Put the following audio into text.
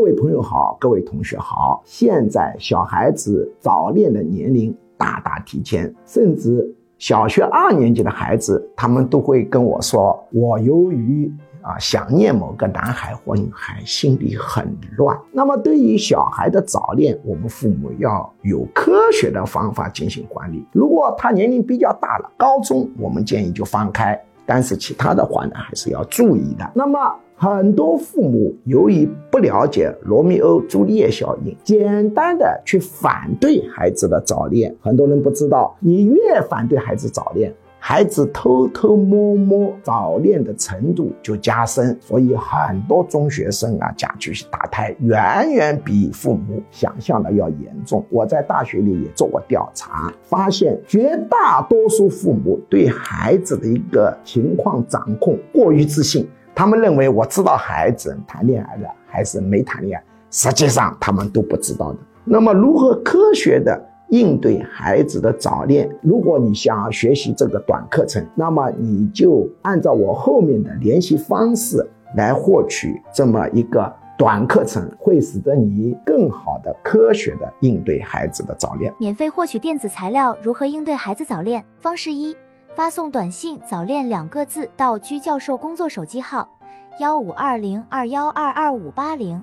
各位朋友好，各位同学好。现在小孩子早恋的年龄大大提前，甚至小学二年级的孩子，他们都会跟我说：“我由于啊想念某个男孩或女孩，心里很乱。”那么，对于小孩的早恋，我们父母要有科学的方法进行管理。如果他年龄比较大了，高中，我们建议就放开。但是其他的话呢，还是要注意的。那么很多父母由于不了解罗密欧朱丽叶效应，简单的去反对孩子的早恋。很多人不知道，你越反对孩子早恋。孩子偷偷摸摸早恋的程度就加深，所以很多中学生啊，家去打胎远远比父母想象的要严重。我在大学里也做过调查，发现绝大多数父母对孩子的一个情况掌控过于自信，他们认为我知道孩子谈恋爱了还是没谈恋爱，实际上他们都不知道的。那么如何科学的？应对孩子的早恋，如果你想学习这个短课程，那么你就按照我后面的联系方式来获取这么一个短课程，会使得你更好的科学的应对孩子的早恋。免费获取电子材料，如何应对孩子早恋？方式一：发送短信“早恋”两个字到居教授工作手机号：幺五二零二幺二二五八零。